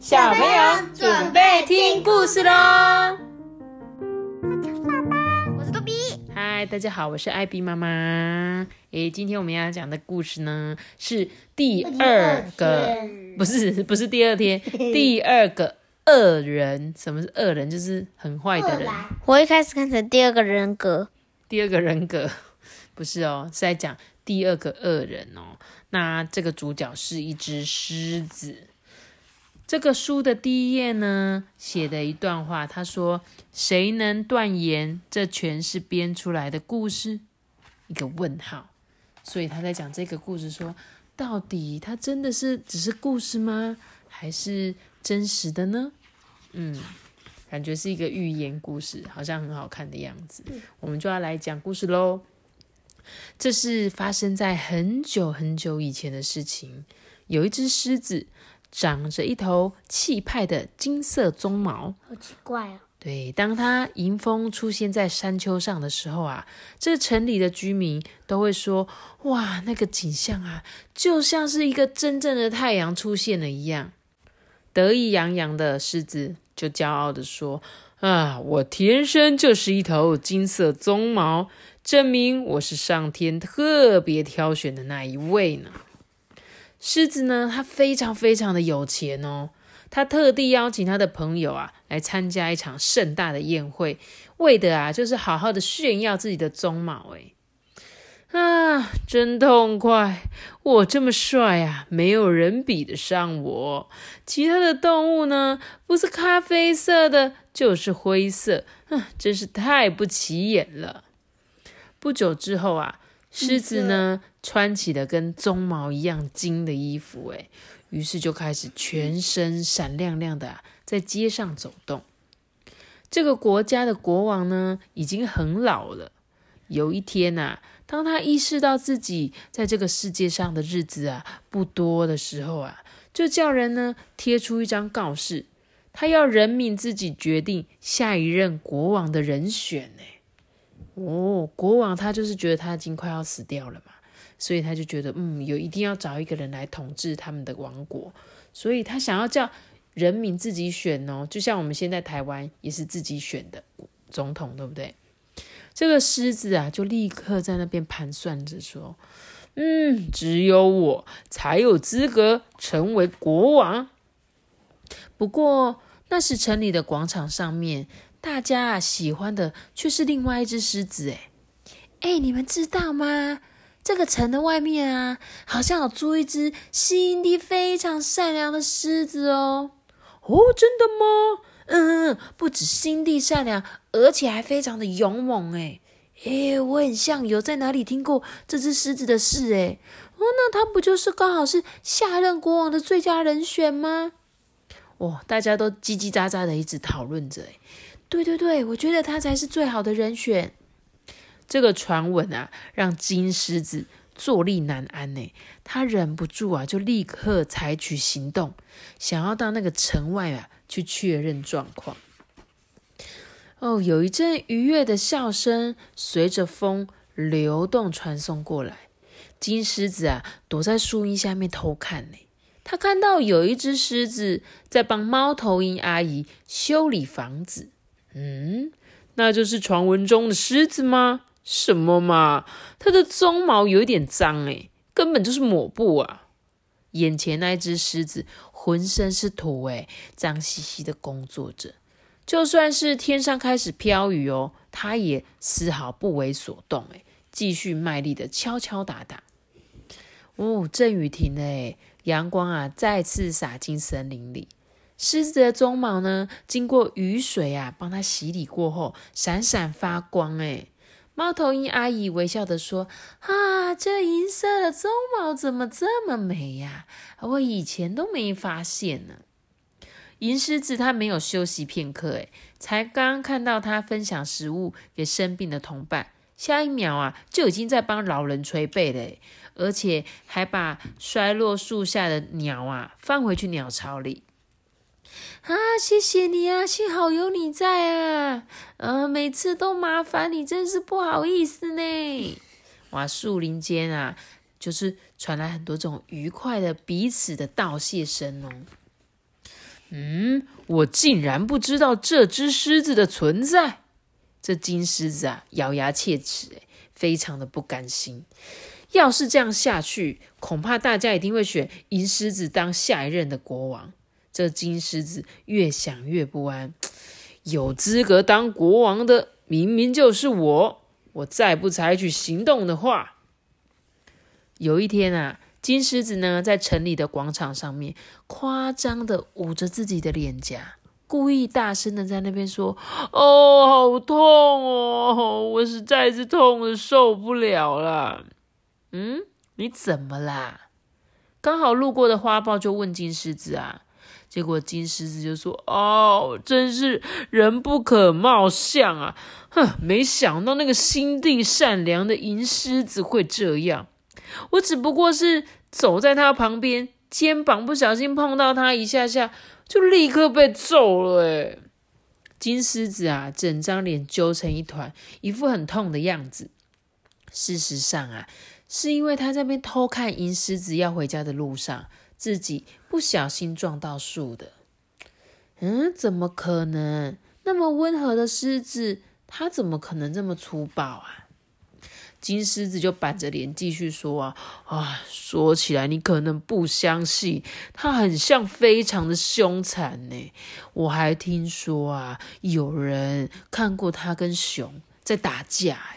小朋友准备听故事喽！我是多比。嗨，大家好，我是艾比妈妈。诶，今天我们要讲的故事呢是第二个，不是不是第二天，第二个恶人。什么是恶人？就是很坏的人。我一开始看成第二个人格，第二个人格不是哦，是在讲第二个恶人哦。那这个主角是一只狮子。这个书的第一页呢，写的一段话，他说：“谁能断言这全是编出来的故事？”一个问号。所以他在讲这个故事，说到底，它真的是只是故事吗？还是真实的呢？嗯，感觉是一个寓言故事，好像很好看的样子。我们就要来讲故事喽。这是发生在很久很久以前的事情。有一只狮子。长着一头气派的金色鬃毛，好奇怪啊！对，当它迎风出现在山丘上的时候啊，这城里的居民都会说：“哇，那个景象啊，就像是一个真正的太阳出现了一样。”得意洋洋的狮子就骄傲的说：“啊，我天生就是一头金色鬃毛，证明我是上天特别挑选的那一位呢。”狮子呢，他非常非常的有钱哦。他特地邀请他的朋友啊来参加一场盛大的宴会，为的啊就是好好的炫耀自己的鬃毛。哎，啊，真痛快！我这么帅啊，没有人比得上我。其他的动物呢，不是咖啡色的，就是灰色，嗯，真是太不起眼了。不久之后啊。狮子呢，穿起了跟鬃毛一样金的衣服，哎，于是就开始全身闪亮亮的在街上走动。这个国家的国王呢，已经很老了。有一天呐，当他意识到自己在这个世界上的日子啊不多的时候啊，就叫人呢贴出一张告示，他要人民自己决定下一任国王的人选，哎。哦，国王他就是觉得他已经快要死掉了嘛，所以他就觉得，嗯，有一定要找一个人来统治他们的王国，所以他想要叫人民自己选哦，就像我们现在台湾也是自己选的总统，对不对？这个狮子啊，就立刻在那边盘算着说，嗯，只有我才有资格成为国王。不过那时城里的广场上面。大家喜欢的却是另外一只狮子，哎哎，你们知道吗？这个城的外面啊，好像有住一只心地非常善良的狮子哦。哦，真的吗？嗯，不止心地善良，而且还非常的勇猛，哎哎，我很像有在哪里听过这只狮子的事，哎哦，那它不就是刚好是下任国王的最佳人选吗？哦，大家都叽叽喳喳的一直讨论着，对对对，我觉得他才是最好的人选。这个传闻啊，让金狮子坐立难安呢。他忍不住啊，就立刻采取行动，想要到那个城外啊去确认状况。哦，有一阵愉悦的笑声随着风流动传送过来。金狮子啊，躲在树荫下面偷看呢。他看到有一只狮子在帮猫头鹰阿姨修理房子。嗯，那就是传闻中的狮子吗？什么嘛，它的鬃毛有一点脏诶，根本就是抹布啊！眼前那只狮子浑身是土诶，脏兮兮的工作着。就算是天上开始飘雨哦，它也丝毫不为所动诶，继续卖力的敲敲打打。哦，阵雨停了诶，阳光啊再次洒进森林里。狮子的鬃毛呢，经过雨水啊，帮它洗礼过后，闪闪发光。哎，猫头鹰阿姨微笑的说：“啊，这银色的鬃毛怎么这么美呀？我以前都没发现呢。”银狮子它没有休息片刻，哎，才刚看到它分享食物给生病的同伴，下一秒啊，就已经在帮老人捶背了，而且还把摔落树下的鸟啊放回去鸟巢里。啊，谢谢你啊，幸好有你在啊！呃，每次都麻烦你，真是不好意思呢。哇，树林间啊，就是传来很多这种愉快的彼此的道谢声哦。嗯，我竟然不知道这只狮子的存在。这金狮子啊，咬牙切齿，哎，非常的不甘心。要是这样下去，恐怕大家一定会选银狮子当下一任的国王。这金狮子越想越不安，有资格当国王的明明就是我。我再不采取行动的话，有一天啊，金狮子呢在城里的广场上面夸张的捂着自己的脸颊，故意大声的在那边说：“哦，好痛哦，我实在是痛的受不了了。”嗯，你怎么啦？刚好路过的花豹就问金狮子啊，结果金狮子就说：“哦，真是人不可貌相啊！哼，没想到那个心地善良的银狮子会这样。我只不过是走在他旁边，肩膀不小心碰到他一下下，就立刻被揍了。哎，金狮子啊，整张脸揪成一团，一副很痛的样子。事实上啊。”是因为他在边偷看银狮子要回家的路上，自己不小心撞到树的。嗯，怎么可能？那么温和的狮子，它怎么可能这么粗暴啊？金狮子就板着脸继续说啊啊，说起来你可能不相信，它很像非常的凶残呢。我还听说啊，有人看过它跟熊在打架。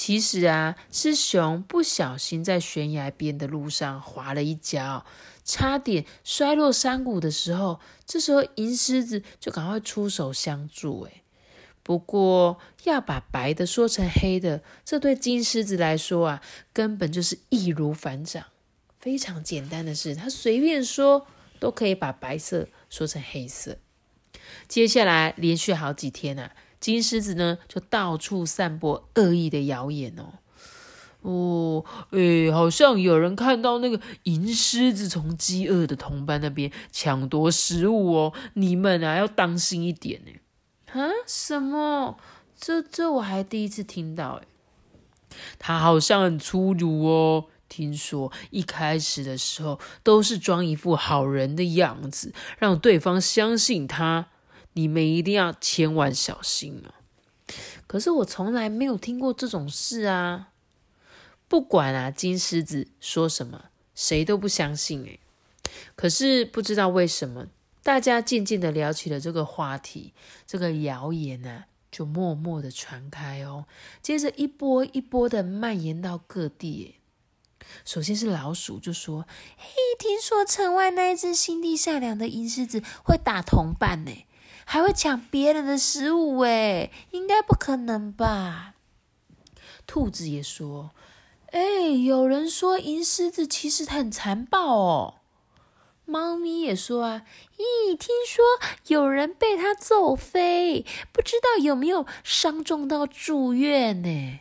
其实啊，是熊不小心在悬崖边的路上滑了一跤，差点摔落山谷的时候，这时候银狮子就赶快出手相助。哎，不过要把白的说成黑的，这对金狮子来说啊，根本就是易如反掌，非常简单的事，他随便说都可以把白色说成黑色。接下来连续好几天啊。金狮子呢，就到处散播恶意的谣言哦。哦，诶，好像有人看到那个银狮子从饥饿的同伴那边抢夺食物哦，你们啊要当心一点呢。啊？什么？这这我还第一次听到诶。他好像很粗鲁哦。听说一开始的时候都是装一副好人的样子，让对方相信他。你们一定要千万小心啊！可是我从来没有听过这种事啊！不管啊，金狮子说什么，谁都不相信诶可是不知道为什么，大家渐渐的聊起了这个话题，这个谣言呢，就默默的传开哦。接着一波一波的蔓延到各地。首先是老鼠就说：“嘿，听说城外那一只心地善良的银狮子会打同伴呢。”还会抢别人的食物诶，应该不可能吧？兔子也说：“哎，有人说银狮子其实很残暴哦。”猫咪也说：“啊，咦，听说有人被它揍飞，不知道有没有伤重到住院呢？”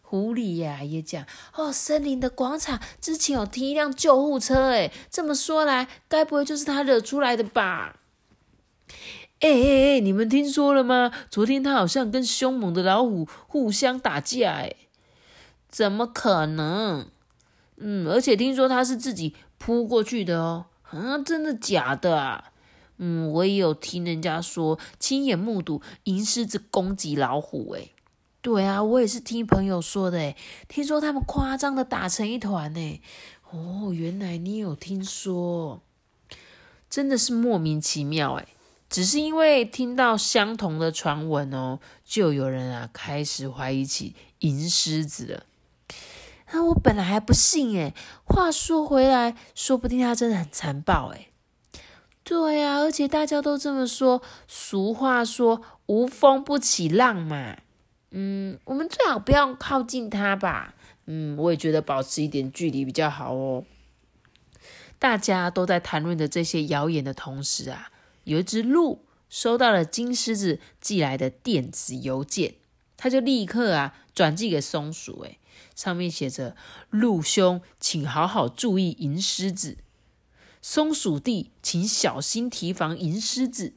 狐狸呀也讲：“哦，森林的广场之前有停一辆救护车，哎，这么说来，该不会就是他惹出来的吧？”哎哎哎！你们听说了吗？昨天他好像跟凶猛的老虎互相打架，哎，怎么可能？嗯，而且听说他是自己扑过去的哦。啊，真的假的啊？嗯，我也有听人家说，亲眼目睹银狮子攻击老虎，哎，对啊，我也是听朋友说的，哎，听说他们夸张的打成一团，哎，哦，原来你有听说，真的是莫名其妙，哎。只是因为听到相同的传闻哦，就有人啊开始怀疑起银狮子了。那我本来还不信诶话说回来，说不定他真的很残暴诶对呀，而且大家都这么说，俗话说无风不起浪嘛。嗯，我们最好不要靠近他吧。嗯，我也觉得保持一点距离比较好哦。大家都在谈论的这些谣言的同时啊。有一只鹿收到了金狮子寄来的电子邮件，他就立刻啊转寄给松鼠，诶上面写着：“鹿兄，请好好注意银狮子。松鼠弟，请小心提防银狮子。”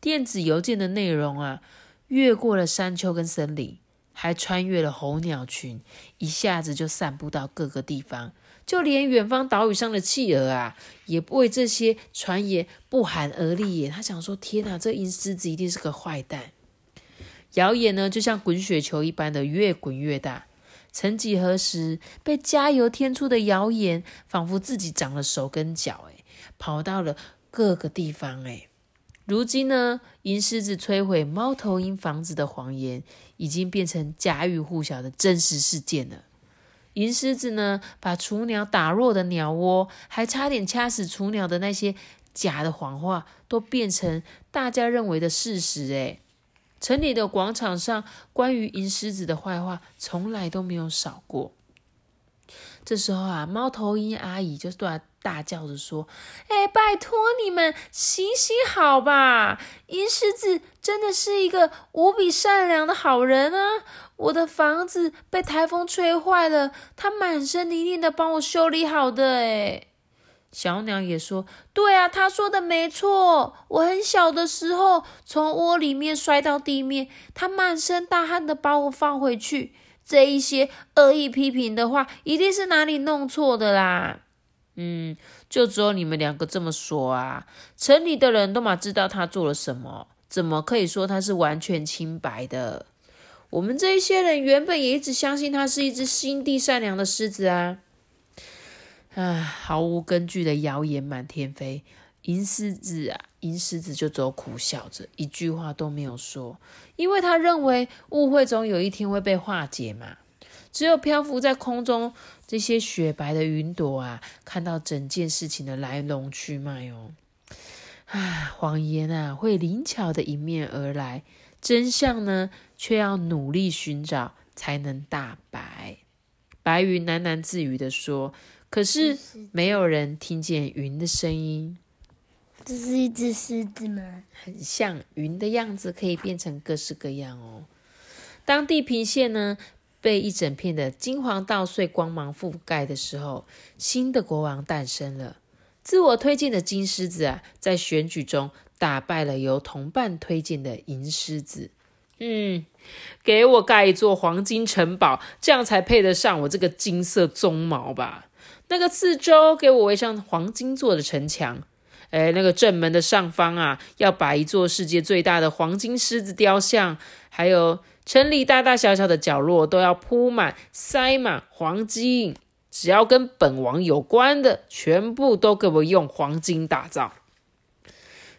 电子邮件的内容啊，越过了山丘跟森林，还穿越了候鸟群，一下子就散布到各个地方。就连远方岛屿上的企鹅啊，也为这些传言不寒而栗耶。他想说：“天哪，这银狮子一定是个坏蛋。”谣言呢，就像滚雪球一般的越滚越大。曾几何时，被加油添醋的谣言，仿佛自己长了手跟脚，哎，跑到了各个地方，哎。如今呢，银狮子摧毁猫头鹰房子的谎言，已经变成家喻户晓的真实事件了。银狮子呢，把雏鸟打落的鸟窝，还差点掐死雏鸟的那些假的谎话，都变成大家认为的事实。诶城里的广场上，关于银狮子的坏话，从来都没有少过。这时候啊，猫头鹰阿姨就突然大叫着说：“哎，拜托你们行行好吧！银狮子真的是一个无比善良的好人啊！我的房子被台风吹坏了，他满身泥泞的帮我修理好的。”哎，小鸟也说：“对啊，他说的没错。我很小的时候从窝里面摔到地面，他满身大汗的把我放回去。”这一些恶意批评的话，一定是哪里弄错的啦。嗯，就只有你们两个这么说啊。城里的人都嘛知道他做了什么，怎么可以说他是完全清白的？我们这一些人原本也一直相信他是一只心地善良的狮子啊。唉，毫无根据的谣言满天飞。银狮子啊，银狮子就只有苦笑着，一句话都没有说，因为他认为误会总有一天会被化解嘛。只有漂浮在空中这些雪白的云朵啊，看到整件事情的来龙去脉哦。啊，谎言啊，会灵巧的迎面而来，真相呢，却要努力寻找才能大白。白云喃喃自语的说：“可是没有人听见云的声音。”这是一只狮子吗？很像云的样子，可以变成各式各样哦。当地平线呢被一整片的金黄稻穗光芒覆盖的时候，新的国王诞生了。自我推荐的金狮子啊，在选举中打败了由同伴推荐的银狮子。嗯，给我盖一座黄金城堡，这样才配得上我这个金色鬃毛吧。那个四周给我围上黄金做的城墙。哎，那个正门的上方啊，要摆一座世界最大的黄金狮子雕像，还有城里大大小小的角落都要铺满、塞满黄金。只要跟本王有关的，全部都给我用黄金打造。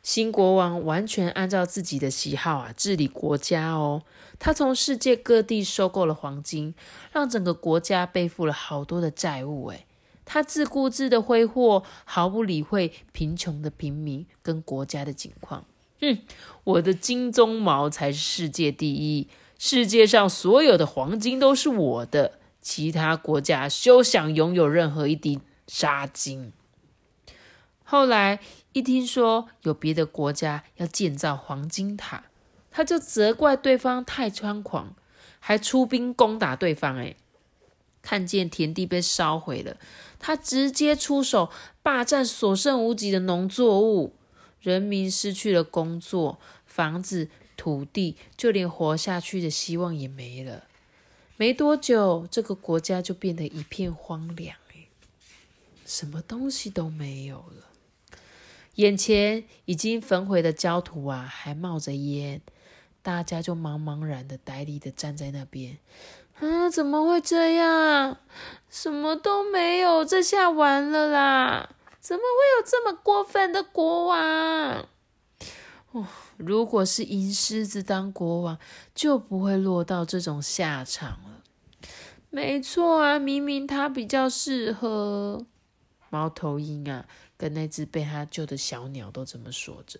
新国王完全按照自己的喜好啊治理国家哦，他从世界各地收购了黄金，让整个国家背负了好多的债务。哎。他自顾自的挥霍，毫不理会贫穷的平民跟国家的境况。哼，我的金鬃毛才是世界第一，世界上所有的黄金都是我的，其他国家休想拥有任何一滴沙金。后来一听说有别的国家要建造黄金塔，他就责怪对方太猖狂，还出兵攻打对方。哎。看见田地被烧毁了，他直接出手霸占所剩无几的农作物，人民失去了工作、房子、土地，就连活下去的希望也没了。没多久，这个国家就变得一片荒凉，什么东西都没有了。眼前已经焚毁的焦土啊，还冒着烟，大家就茫茫然的、呆立的站在那边。啊！怎么会这样？什么都没有，这下完了啦！怎么会有这么过分的国王？哦，如果是银狮子当国王，就不会落到这种下场了。没错啊，明明他比较适合。猫头鹰啊，跟那只被他救的小鸟都这么说着。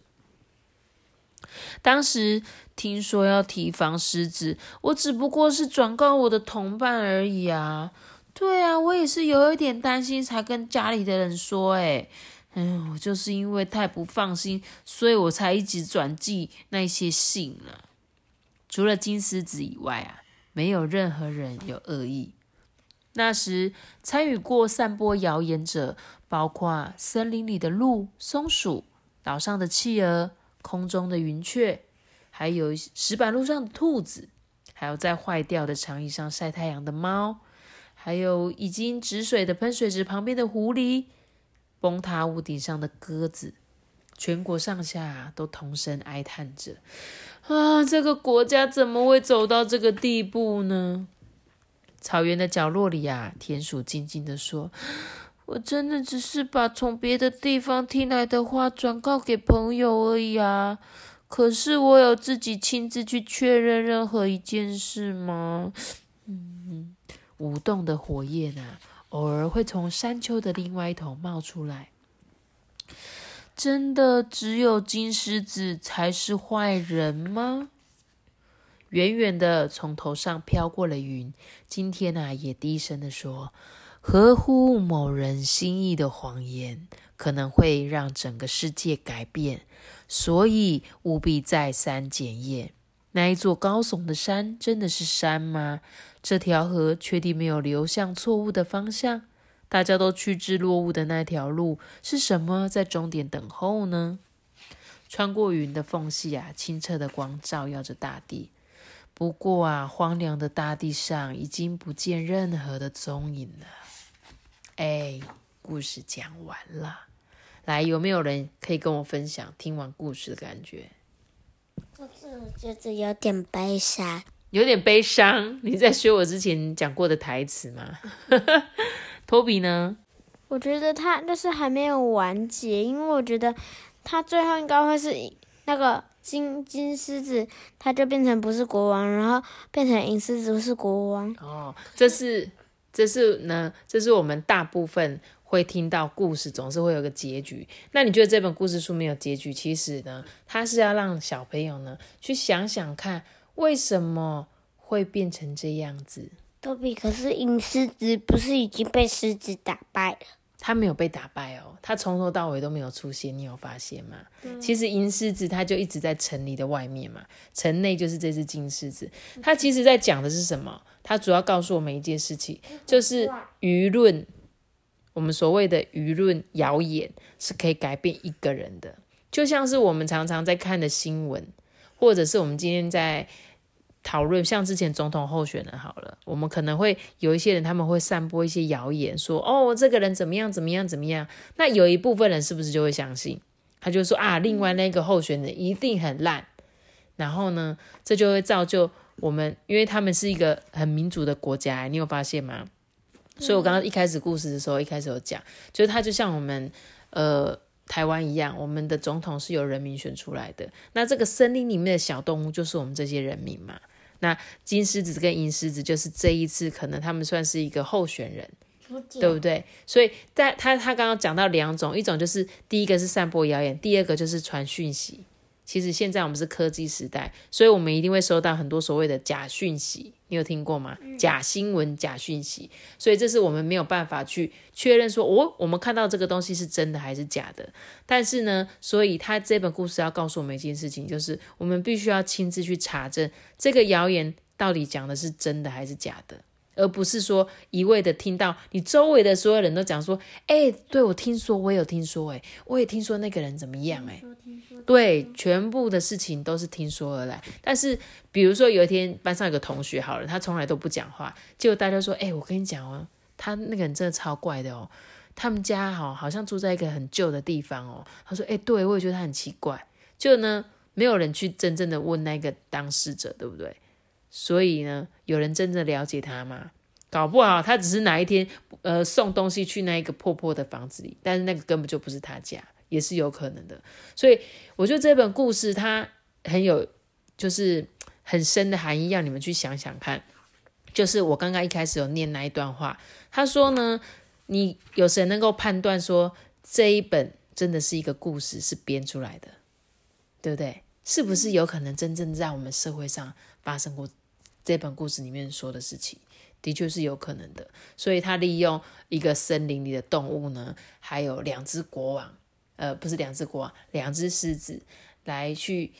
当时听说要提防狮子，我只不过是转告我的同伴而已啊。对啊，我也是有一点担心，才跟家里的人说。哎，嗯，我就是因为太不放心，所以我才一直转寄那些信啊。除了金狮子以外啊，没有任何人有恶意。那时参与过散播谣言者，包括森林里的鹿、松鼠、岛上的企鹅。空中的云雀，还有石板路上的兔子，还有在坏掉的长椅上晒太阳的猫，还有已经止水的喷水池旁边的狐狸，崩塌屋顶上的鸽子，全国上下都同声哀叹着：啊，这个国家怎么会走到这个地步呢？草原的角落里啊，田鼠静静的说：“我真的只是把从别的地方听来的话转告给朋友而已啊。可是我有自己亲自去确认任何一件事吗？”嗯，舞动的火焰啊，偶尔会从山丘的另外一头冒出来。真的只有金狮子才是坏人吗？远远的从头上飘过了云，今天啊，也低声的说：“合乎某人心意的谎言，可能会让整个世界改变，所以务必再三检验。那一座高耸的山真的是山吗？这条河确定没有流向错误的方向？大家都趋之若鹜的那条路是什么？在终点等候呢？穿过云的缝隙啊，清澈的光照耀着大地。”不过啊，荒凉的大地上已经不见任何的踪影了。哎，故事讲完了，来，有没有人可以跟我分享听完故事的感觉？就是我觉得有点悲伤，有点悲伤。你在学我之前讲过的台词吗？托比呢？我觉得他就是还没有完结，因为我觉得他最后应该会是那个。金金狮子，他就变成不是国王，然后变成银狮子是国王。哦，这是这是呢，这是我们大部分会听到故事，总是会有个结局。那你觉得这本故事书没有结局？其实呢，它是要让小朋友呢去想想看，为什么会变成这样子。多比，可是银狮子不是已经被狮子打败了？他没有被打败哦，他从头到尾都没有出现，你有发现吗？其实银狮子他就一直在城里的外面嘛，城内就是这只金狮子。他其实在讲的是什么？他主要告诉我们一件事情，就是舆论，我们所谓的舆论谣言是可以改变一个人的，就像是我们常常在看的新闻，或者是我们今天在。讨论像之前总统候选人好了，我们可能会有一些人他们会散播一些谣言，说哦这个人怎么样怎么样怎么样。那有一部分人是不是就会相信？他就说啊，另外那个候选人一定很烂。然后呢，这就会造就我们，因为他们是一个很民主的国家，你有发现吗？所以我刚刚一开始故事的时候，一开始有讲，就是他就像我们呃台湾一样，我们的总统是由人民选出来的。那这个森林里面的小动物就是我们这些人民嘛。那金狮子跟银狮子就是这一次可能他们算是一个候选人，对不对？所以在他他刚刚讲到两种，一种就是第一个是散播谣言，第二个就是传讯息。其实现在我们是科技时代，所以我们一定会收到很多所谓的假讯息。你有听过吗？假新闻、假讯息，所以这是我们没有办法去确认说，我我们看到这个东西是真的还是假的。但是呢，所以他这本故事要告诉我们一件事情，就是我们必须要亲自去查证这个谣言到底讲的是真的还是假的。而不是说一味的听到你周围的所有人都讲说，哎，对我听说，我有听说，哎，我也听说那个人怎么样，哎，对，全部的事情都是听说而来。但是，比如说有一天班上有个同学好了，他从来都不讲话，结果大家说，哎，我跟你讲哦，他那个人真的超怪的哦，他们家哈好像住在一个很旧的地方哦。他说，哎，对我也觉得他很奇怪，就呢，没有人去真正的问那个当事者，对不对？所以呢，有人真的了解他吗？搞不好他只是哪一天呃送东西去那一个破破的房子里，但是那个根本就不是他家，也是有可能的。所以我觉得这本故事它很有就是很深的含义，要你们去想想看。就是我刚刚一开始有念那一段话，他说呢，你有谁能够判断说这一本真的是一个故事是编出来的，对不对？是不是有可能真正在我们社会上发生过？这本故事里面说的事情，的确是有可能的。所以他利用一个森林里的动物呢，还有两只国王，呃，不是两只国王，两只狮子，来去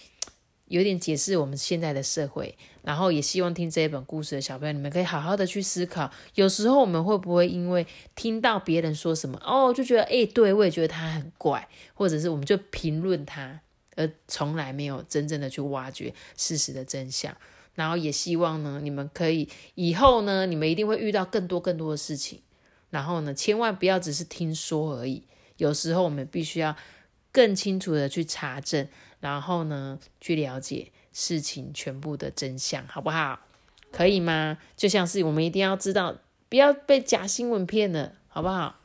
有点解释我们现在的社会。然后也希望听这一本故事的小朋友，你们可以好好的去思考。有时候我们会不会因为听到别人说什么，哦，就觉得，哎，对我也觉得他很怪，或者是我们就评论他，而从来没有真正的去挖掘事实的真相。然后也希望呢，你们可以以后呢，你们一定会遇到更多更多的事情。然后呢，千万不要只是听说而已，有时候我们必须要更清楚的去查证，然后呢，去了解事情全部的真相，好不好？可以吗？就像是我们一定要知道，不要被假新闻骗了，好不好？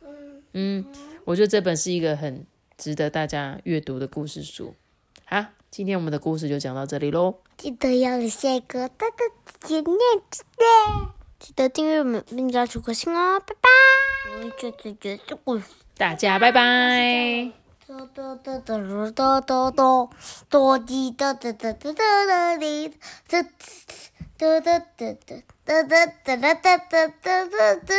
嗯，我觉得这本是一个很值得大家阅读的故事书。好，今天我们的故事就讲到这里喽。记得要留下一个大大的点点赞，记得订阅我们，并加出颗星哦，拜拜。我觉得觉得故事。大家拜拜。哆哆哆哆哆哆哆哆滴哆哆哆哆哆滴哆哆哆哆哆哆哆哆哆哆哆哆。